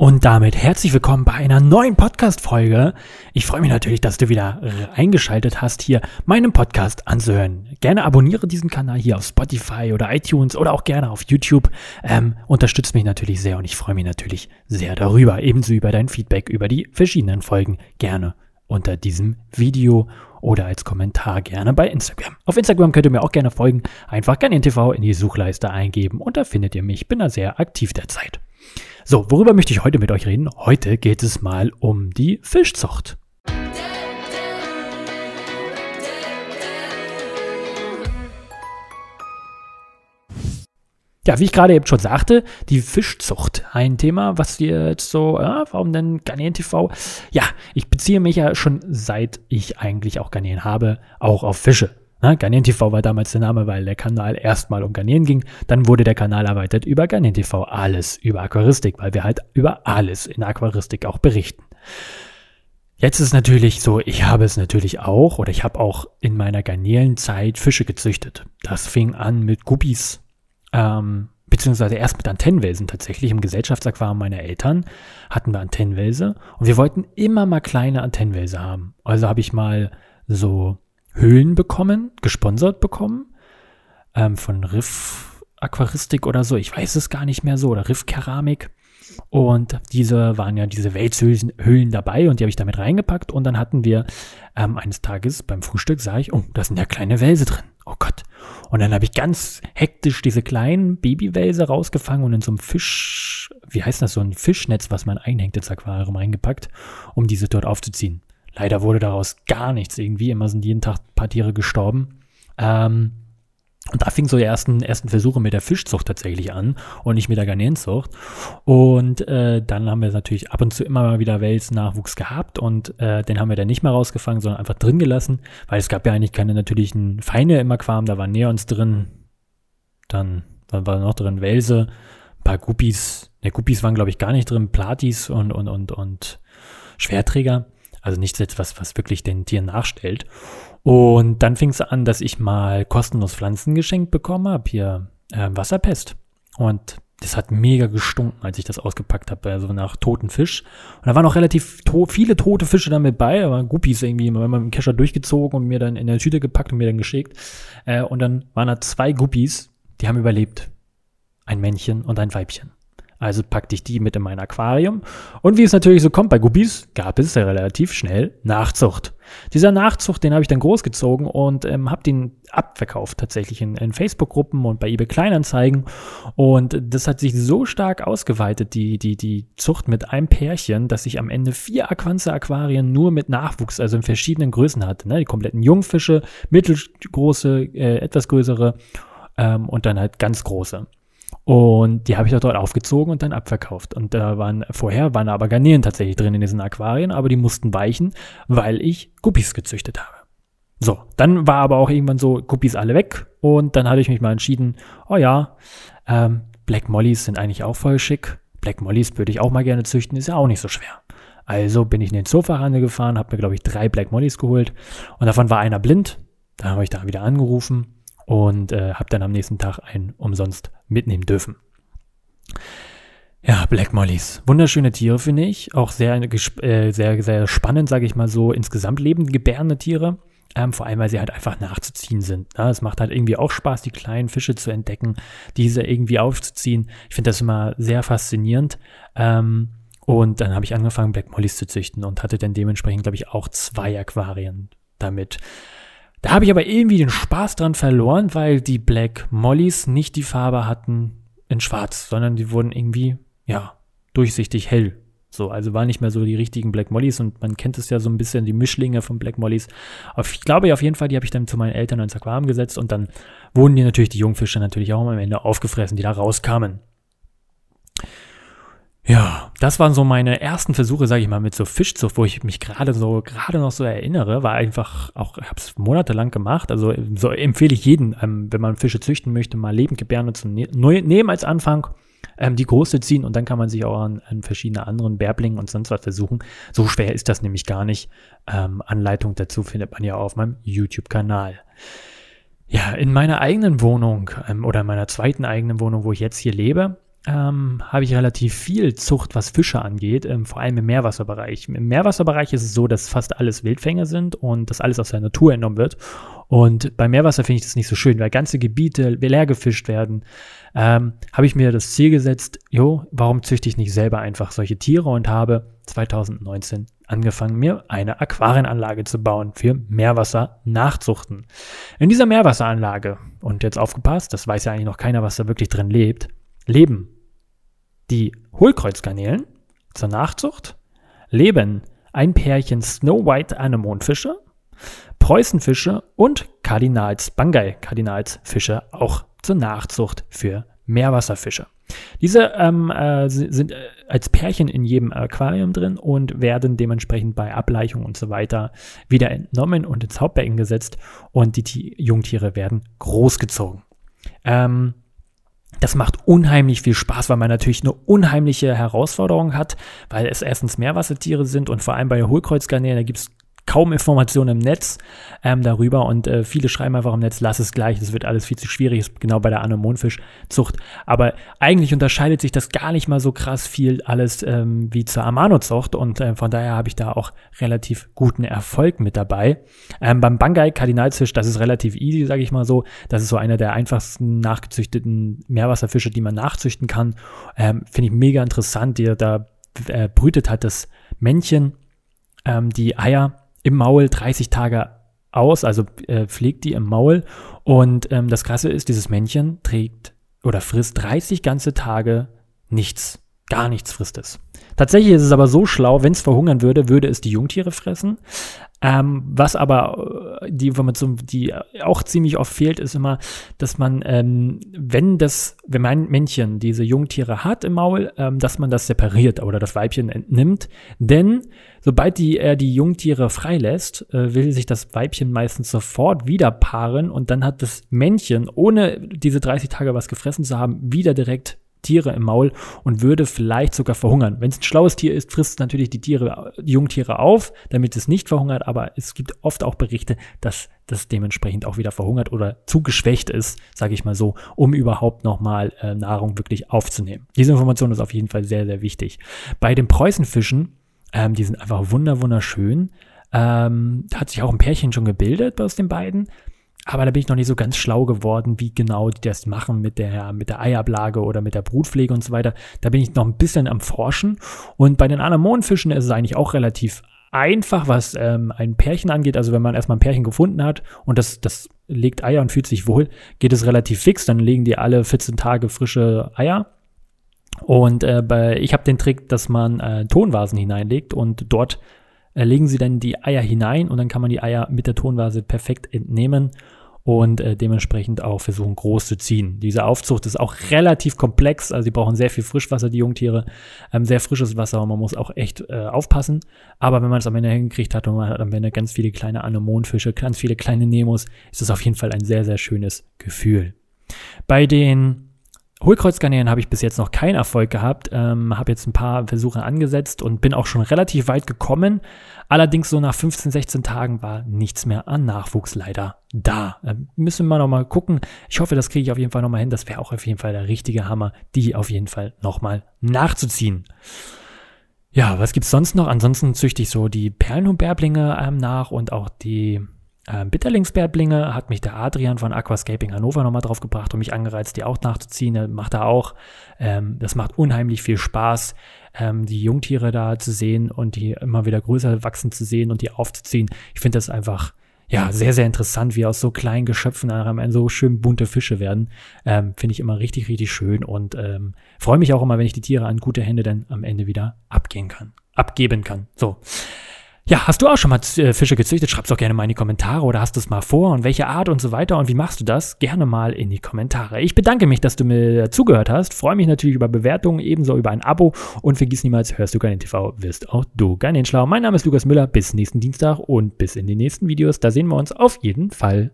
Und damit herzlich willkommen bei einer neuen Podcast-Folge. Ich freue mich natürlich, dass du wieder eingeschaltet hast, hier meinen Podcast anzuhören. Gerne abonniere diesen Kanal hier auf Spotify oder iTunes oder auch gerne auf YouTube. Ähm, unterstützt mich natürlich sehr und ich freue mich natürlich sehr darüber. Ebenso über dein Feedback über die verschiedenen Folgen. Gerne unter diesem Video oder als Kommentar gerne bei Instagram. Auf Instagram könnt ihr mir auch gerne folgen. Einfach gerne TV in die Suchleiste eingeben und da findet ihr mich. Ich bin da sehr aktiv derzeit. So, worüber möchte ich heute mit euch reden? Heute geht es mal um die Fischzucht. Ja, wie ich gerade eben schon sagte, die Fischzucht. Ein Thema, was wir jetzt so, ja, warum denn Garnelen TV? Ja, ich beziehe mich ja schon seit ich eigentlich auch Garnelen habe, auch auf Fische. Na, Garnelen TV war damals der Name, weil der Kanal erstmal um Garnelen ging. Dann wurde der Kanal erweitert über Garnelen TV. Alles über Aquaristik, weil wir halt über alles in Aquaristik auch berichten. Jetzt ist natürlich so, ich habe es natürlich auch oder ich habe auch in meiner Garnelenzeit Fische gezüchtet. Das fing an mit Guppies, ähm, beziehungsweise erst mit Antennenwelsen tatsächlich. Im Gesellschaftsaquarium meiner Eltern hatten wir Antennenwelse und wir wollten immer mal kleine Antennenwelse haben. Also habe ich mal so Höhlen bekommen, gesponsert bekommen, ähm, von Riff Aquaristik oder so, ich weiß es gar nicht mehr so, oder Riff Keramik. Und diese waren ja diese Welshöhlen dabei und die habe ich damit reingepackt. Und dann hatten wir ähm, eines Tages beim Frühstück, sah ich, oh, da sind ja kleine Wälse drin. Oh Gott. Und dann habe ich ganz hektisch diese kleinen Babywälse rausgefangen und in so einem Fisch, wie heißt das, so ein Fischnetz, was man einhängt ins Aquarium reingepackt, um diese dort aufzuziehen. Leider wurde daraus gar nichts irgendwie. Immer sind jeden Tag ein paar Tiere gestorben. Ähm, und da fing so die ersten, ersten Versuche mit der Fischzucht tatsächlich an und nicht mit der Garnelenzucht. Und äh, dann haben wir natürlich ab und zu immer mal wieder Welsnachwuchs gehabt und äh, den haben wir dann nicht mehr rausgefangen, sondern einfach drin gelassen, weil es gab ja eigentlich keine natürlichen Feinde im Aquarium, da waren Neons drin, dann, dann war noch drin Welse, ein paar Guppies, ne, Guppies waren glaube ich gar nicht drin, Platis und, und, und, und Schwerträger. Also nichts etwas, was wirklich den Tieren nachstellt. Und dann fing es an, dass ich mal kostenlos Pflanzen geschenkt bekommen habe, hier äh, Wasserpest. Und das hat mega gestunken, als ich das ausgepackt habe, also nach toten Fisch. Und da waren auch relativ to viele tote Fische damit bei, aber Guppies irgendwie, immer mit dem Kescher durchgezogen und mir dann in der Tüte gepackt und mir dann geschickt. Äh, und dann waren da zwei Guppies, die haben überlebt. Ein Männchen und ein Weibchen. Also packte ich die mit in mein Aquarium. Und wie es natürlich so kommt bei Guppies, gab es relativ schnell Nachzucht. Dieser Nachzucht, den habe ich dann großgezogen und ähm, habe den abverkauft tatsächlich in, in Facebook-Gruppen und bei eBay Kleinanzeigen. Und das hat sich so stark ausgeweitet, die, die, die Zucht mit einem Pärchen, dass ich am Ende vier Aquanze-Aquarien nur mit Nachwuchs, also in verschiedenen Größen hatte. Ne? Die kompletten Jungfische, mittelgroße, äh, etwas größere ähm, und dann halt ganz große. Und die habe ich auch dort aufgezogen und dann abverkauft. Und da waren vorher waren aber Garnelen tatsächlich drin in diesen Aquarien, aber die mussten weichen, weil ich Guppies gezüchtet habe. So, dann war aber auch irgendwann so Guppies alle weg und dann hatte ich mich mal entschieden, oh ja, ähm, Black Mollies sind eigentlich auch voll schick. Black Mollies würde ich auch mal gerne züchten, ist ja auch nicht so schwer. Also bin ich in den Zoofachhandel gefahren, habe mir glaube ich drei Black Mollies geholt und davon war einer blind. Da habe ich da wieder angerufen und äh, habe dann am nächsten Tag einen umsonst mitnehmen dürfen. Ja, Black Mollies. Wunderschöne Tiere, finde ich. Auch sehr, äh, sehr, sehr spannend, sage ich mal so, insgesamt lebendgebärende Tiere. Ähm, vor allem, weil sie halt einfach nachzuziehen sind. Ne? Es macht halt irgendwie auch Spaß, die kleinen Fische zu entdecken, diese irgendwie aufzuziehen. Ich finde das immer sehr faszinierend. Ähm, und dann habe ich angefangen, Black Mollies zu züchten und hatte dann dementsprechend, glaube ich, auch zwei Aquarien damit. Da habe ich aber irgendwie den Spaß dran verloren, weil die Black Mollys nicht die Farbe hatten in schwarz, sondern die wurden irgendwie, ja, durchsichtig hell. So, also waren nicht mehr so die richtigen Black Mollys und man kennt es ja so ein bisschen, die Mischlinge von Black Mollys. Aber ich glaube auf jeden Fall, die habe ich dann zu meinen Eltern ins Aquarium gesetzt und dann wurden die natürlich, die Jungfische natürlich auch am Ende aufgefressen, die da rauskamen. Ja, das waren so meine ersten Versuche, sage ich mal, mit so Fischzucht, wo ich mich gerade so gerade noch so erinnere, war einfach auch, habe es monatelang gemacht. Also so empfehle ich jeden, ähm, wenn man Fische züchten möchte, mal lebendgebärende zu ne nehmen als Anfang, ähm, die große ziehen und dann kann man sich auch an, an verschiedene anderen Bärblingen und sonst was versuchen. So schwer ist das nämlich gar nicht. Ähm, Anleitung dazu findet man ja auf meinem YouTube-Kanal. Ja, in meiner eigenen Wohnung ähm, oder in meiner zweiten eigenen Wohnung, wo ich jetzt hier lebe, ähm, habe ich relativ viel Zucht, was Fische angeht, ähm, vor allem im Meerwasserbereich. Im Meerwasserbereich ist es so, dass fast alles Wildfänge sind und dass alles aus der Natur entnommen wird. Und beim Meerwasser finde ich das nicht so schön, weil ganze Gebiete leer gefischt werden. Ähm, habe ich mir das Ziel gesetzt, jo, warum züchte ich nicht selber einfach solche Tiere und habe 2019 angefangen, mir eine Aquarienanlage zu bauen für Meerwasser nachzuchten. In dieser Meerwasseranlage, und jetzt aufgepasst, das weiß ja eigentlich noch keiner, was da wirklich drin lebt, leben die Hohlkreuzgarnelen zur Nachzucht, leben ein Pärchen Snow White Anemonfische, Preußenfische und Kardinals Bangay Kardinalsfische auch zur Nachzucht für Meerwasserfische. Diese ähm, äh, sind äh, als Pärchen in jedem Aquarium drin und werden dementsprechend bei Ableichung und so weiter wieder entnommen und ins Hauptbecken gesetzt und die T Jungtiere werden großgezogen. Ähm, das macht unheimlich viel Spaß, weil man natürlich eine unheimliche Herausforderung hat, weil es erstens Meerwassertiere sind und vor allem bei Hohlkreuzgarnelen, da gibt es kaum Informationen im Netz ähm, darüber und äh, viele schreiben einfach im Netz, lass es gleich, das wird alles viel zu schwierig, ist genau bei der Anemonfischzucht. Aber eigentlich unterscheidet sich das gar nicht mal so krass viel alles ähm, wie zur Amano-Zucht und äh, von daher habe ich da auch relativ guten Erfolg mit dabei. Ähm, beim Bangai Kardinalsfisch, das ist relativ easy, sage ich mal so. Das ist so einer der einfachsten nachgezüchteten Meerwasserfische, die man nachzüchten kann. Ähm, Finde ich mega interessant, die, da äh, brütet halt das Männchen ähm, die Eier im Maul 30 Tage aus, also äh, pflegt die im Maul. Und ähm, das Krasse ist, dieses Männchen trägt oder frisst 30 ganze Tage nichts. Gar nichts frisst es. Tatsächlich ist es aber so schlau, wenn es verhungern würde, würde es die Jungtiere fressen. Ähm, was aber äh, die Information, die auch ziemlich oft fehlt, ist immer, dass man, ähm, wenn das, wenn mein Männchen diese Jungtiere hat im Maul, ähm, dass man das separiert oder das Weibchen entnimmt. Denn sobald die, er die Jungtiere freilässt, äh, will sich das Weibchen meistens sofort wieder paaren und dann hat das Männchen, ohne diese 30 Tage was gefressen zu haben, wieder direkt Tiere im Maul und würde vielleicht sogar verhungern. Wenn es ein schlaues Tier ist, frisst es natürlich die Tiere, die Jungtiere auf, damit es nicht verhungert, aber es gibt oft auch Berichte, dass das dementsprechend auch wieder verhungert oder zu geschwächt ist, sage ich mal so, um überhaupt nochmal äh, Nahrung wirklich aufzunehmen. Diese Information ist auf jeden Fall sehr, sehr wichtig. Bei den Preußenfischen, ähm, die sind einfach wunder, wunderschön. Ähm, da hat sich auch ein Pärchen schon gebildet aus den beiden. Aber da bin ich noch nicht so ganz schlau geworden, wie genau die das machen mit der, mit der Eiablage oder mit der Brutpflege und so weiter. Da bin ich noch ein bisschen am Forschen. Und bei den Anemonenfischen ist es eigentlich auch relativ einfach, was ähm, ein Pärchen angeht. Also wenn man erstmal ein Pärchen gefunden hat und das, das legt Eier und fühlt sich wohl, geht es relativ fix. Dann legen die alle 14 Tage frische Eier. Und äh, bei, ich habe den Trick, dass man äh, Tonvasen hineinlegt und dort äh, legen sie dann die Eier hinein und dann kann man die Eier mit der Tonvase perfekt entnehmen und äh, dementsprechend auch versuchen, groß zu ziehen. Diese Aufzucht ist auch relativ komplex, also sie brauchen sehr viel Frischwasser, die Jungtiere, ähm, sehr frisches Wasser und man muss auch echt äh, aufpassen. Aber wenn man es am Ende hingekriegt hat und man hat am Ende ganz viele kleine Anemonenfische, ganz viele kleine Nemos, ist das auf jeden Fall ein sehr, sehr schönes Gefühl. Bei den Hohlkreuzgarnelen habe ich bis jetzt noch keinen Erfolg gehabt, ähm, habe jetzt ein paar Versuche angesetzt und bin auch schon relativ weit gekommen. Allerdings so nach 15, 16 Tagen war nichts mehr an Nachwuchs leider da. Äh, müssen wir noch mal gucken. Ich hoffe, das kriege ich auf jeden Fall noch mal hin. Das wäre auch auf jeden Fall der richtige Hammer, die auf jeden Fall noch mal nachzuziehen. Ja, was gibt's sonst noch? Ansonsten züchte ich so die Perlenhumbärblinge ähm, nach und auch die ähm, Bitterlingsbärblinge hat mich der Adrian von Aquascaping Hannover nochmal drauf gebracht und mich angereizt, die auch nachzuziehen. Er macht er auch. Ähm, das macht unheimlich viel Spaß, ähm, die Jungtiere da zu sehen und die immer wieder größer wachsen zu sehen und die aufzuziehen. Ich finde das einfach ja, sehr, sehr interessant, wie aus so kleinen Geschöpfen am so schön bunte Fische werden. Ähm, Finde ich immer richtig, richtig schön und ähm, freue mich auch immer, wenn ich die Tiere an gute Hände dann am Ende wieder abgehen kann, abgeben kann. So. Ja, hast du auch schon mal äh, Fische gezüchtet? Schreib's doch gerne mal in die Kommentare oder hast du es mal vor und welche Art und so weiter und wie machst du das? Gerne mal in die Kommentare. Ich bedanke mich, dass du mir zugehört hast. Freue mich natürlich über Bewertungen, ebenso über ein Abo und vergiss niemals, hörst du Garnin TV, wirst auch du Garnin schlau. Mein Name ist Lukas Müller. Bis nächsten Dienstag und bis in die nächsten Videos. Da sehen wir uns auf jeden Fall.